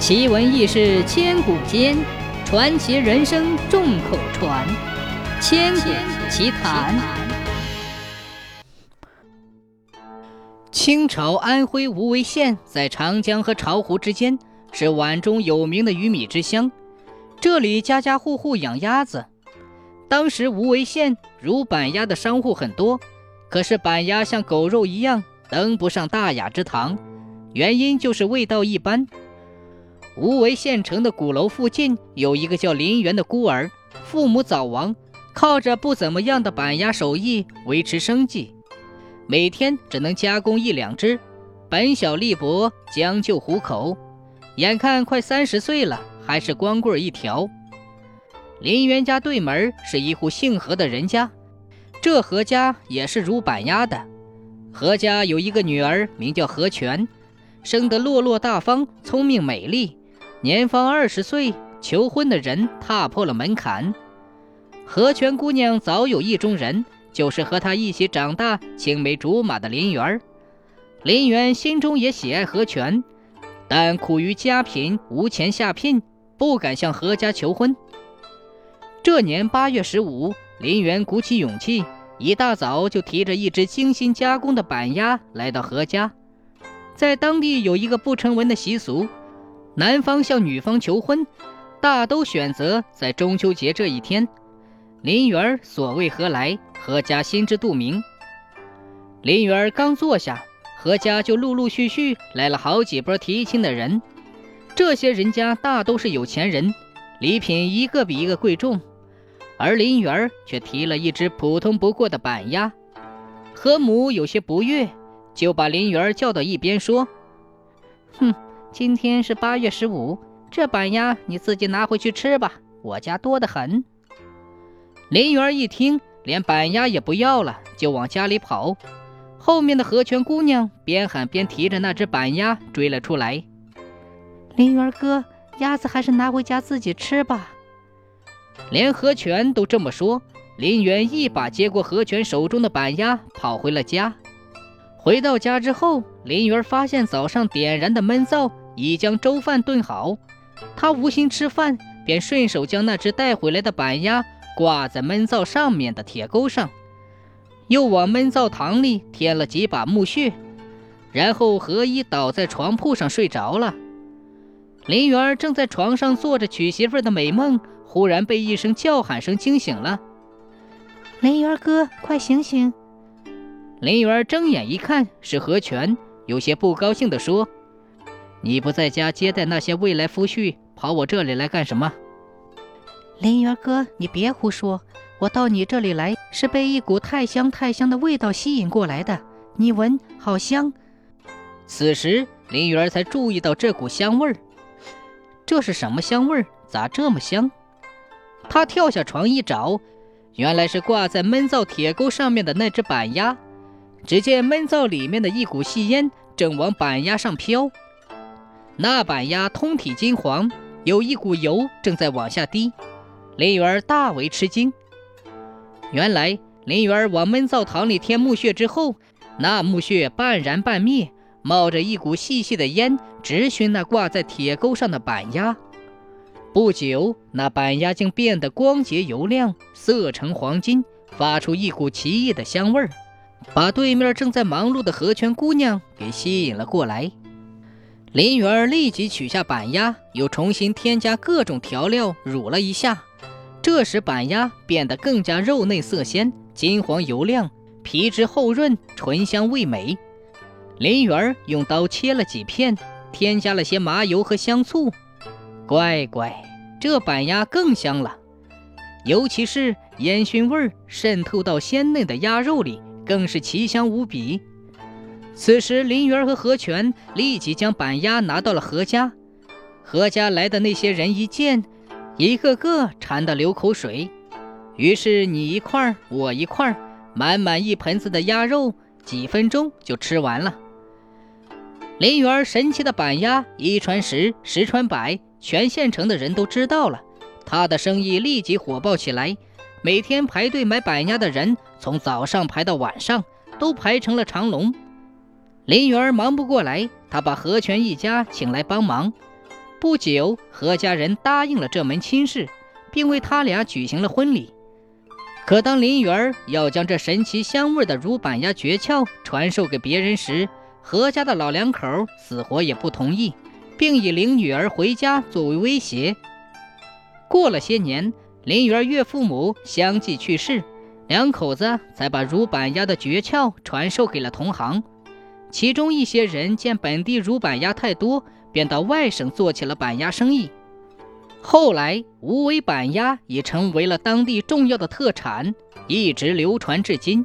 奇闻异事千古间，传奇人生众口传。千古奇谈。清朝安徽无为县在长江和巢湖之间，是皖中有名的鱼米之乡。这里家家户户养鸭子。当时无为县如板鸭的商户很多，可是板鸭像狗肉一样，登不上大雅之堂，原因就是味道一般。无为县城的鼓楼附近有一个叫林元的孤儿，父母早亡，靠着不怎么样的板鸭手艺维持生计，每天只能加工一两只，本小利薄，将就糊口。眼看快三十岁了，还是光棍一条。林元家对门是一户姓何的人家，这何家也是如板鸭的。何家有一个女儿，名叫何全，生得落落大方，聪明美丽。年方二十岁，求婚的人踏破了门槛。何全姑娘早有意中人，就是和她一起长大、青梅竹马的林园。林园心中也喜爱何全，但苦于家贫，无钱下聘，不敢向何家求婚。这年八月十五，林园鼓起勇气，一大早就提着一只精心加工的板鸭来到何家。在当地有一个不成文的习俗。男方向女方求婚，大都选择在中秋节这一天。林园所谓何来，何家心知肚明。林园刚坐下，何家就陆陆续续来了好几波提亲的人。这些人家大都是有钱人，礼品一个比一个贵重，而林园却提了一只普通不过的板鸭。何母有些不悦，就把林园叫到一边说：“哼。”今天是八月十五，这板鸭你自己拿回去吃吧，我家多得很。林园一听，连板鸭也不要了，就往家里跑。后面的何泉姑娘边喊边提着那只板鸭追了出来。林园哥，鸭子还是拿回家自己吃吧。连何泉都这么说，林园一把接过何泉手中的板鸭，跑回了家。回到家之后，林园发现早上点燃的闷灶。已将粥饭炖好，他无心吃饭，便顺手将那只带回来的板鸭挂在闷灶上面的铁钩上，又往闷灶膛里添了几把木屑，然后何一倒在床铺上睡着了。林园正在床上做着娶媳妇的美梦，忽然被一声叫喊声惊醒了：“林园哥，快醒醒！”林园睁眼一看，是何全，有些不高兴地说。你不在家接待那些未来夫婿，跑我这里来干什么？林园哥，你别胡说！我到你这里来是被一股太香太香的味道吸引过来的。你闻，好香！此时林园才注意到这股香味儿。这是什么香味儿？咋这么香？他跳下床一找，原来是挂在闷灶铁钩上面的那只板鸭。只见闷灶里面的一股细烟正往板鸭上飘。那板鸭通体金黄，有一股油正在往下滴。林园大为吃惊。原来林园往闷灶堂里添木屑之后，那木屑半燃半灭，冒着一股细细的烟，直熏那挂在铁钩上的板鸭。不久，那板鸭竟变得光洁油亮，色呈黄金，发出一股奇异的香味儿，把对面正在忙碌的河泉姑娘给吸引了过来。林园立即取下板鸭，又重新添加各种调料，卤了一下。这时板鸭变得更加肉嫩色鲜，金黄油亮，皮质厚润，醇香味美。林园用刀切了几片，添加了些麻油和香醋。乖乖，这板鸭更香了，尤其是烟熏味渗透到鲜嫩的鸭肉里，更是奇香无比。此时，林园和何全立即将板鸭拿到了何家。何家来的那些人一见，一个个馋得流口水。于是你一块儿我一块儿满满一盆子的鸭肉，几分钟就吃完了。林园神奇的板鸭一传十，十传百，全县城的人都知道了，他的生意立即火爆起来。每天排队买板鸭的人，从早上排到晚上，都排成了长龙。林园忙不过来，他把何全一家请来帮忙。不久，何家人答应了这门亲事，并为他俩举行了婚礼。可当林园要将这神奇香味的乳板鸭诀窍传授给别人时，何家的老两口死活也不同意，并以领女儿回家作为威胁。过了些年，林园岳父母相继去世，两口子才把乳板鸭的诀窍传授给了同行。其中一些人见本地乳板鸭太多，便到外省做起了板鸭生意。后来，无为板鸭已成为了当地重要的特产，一直流传至今。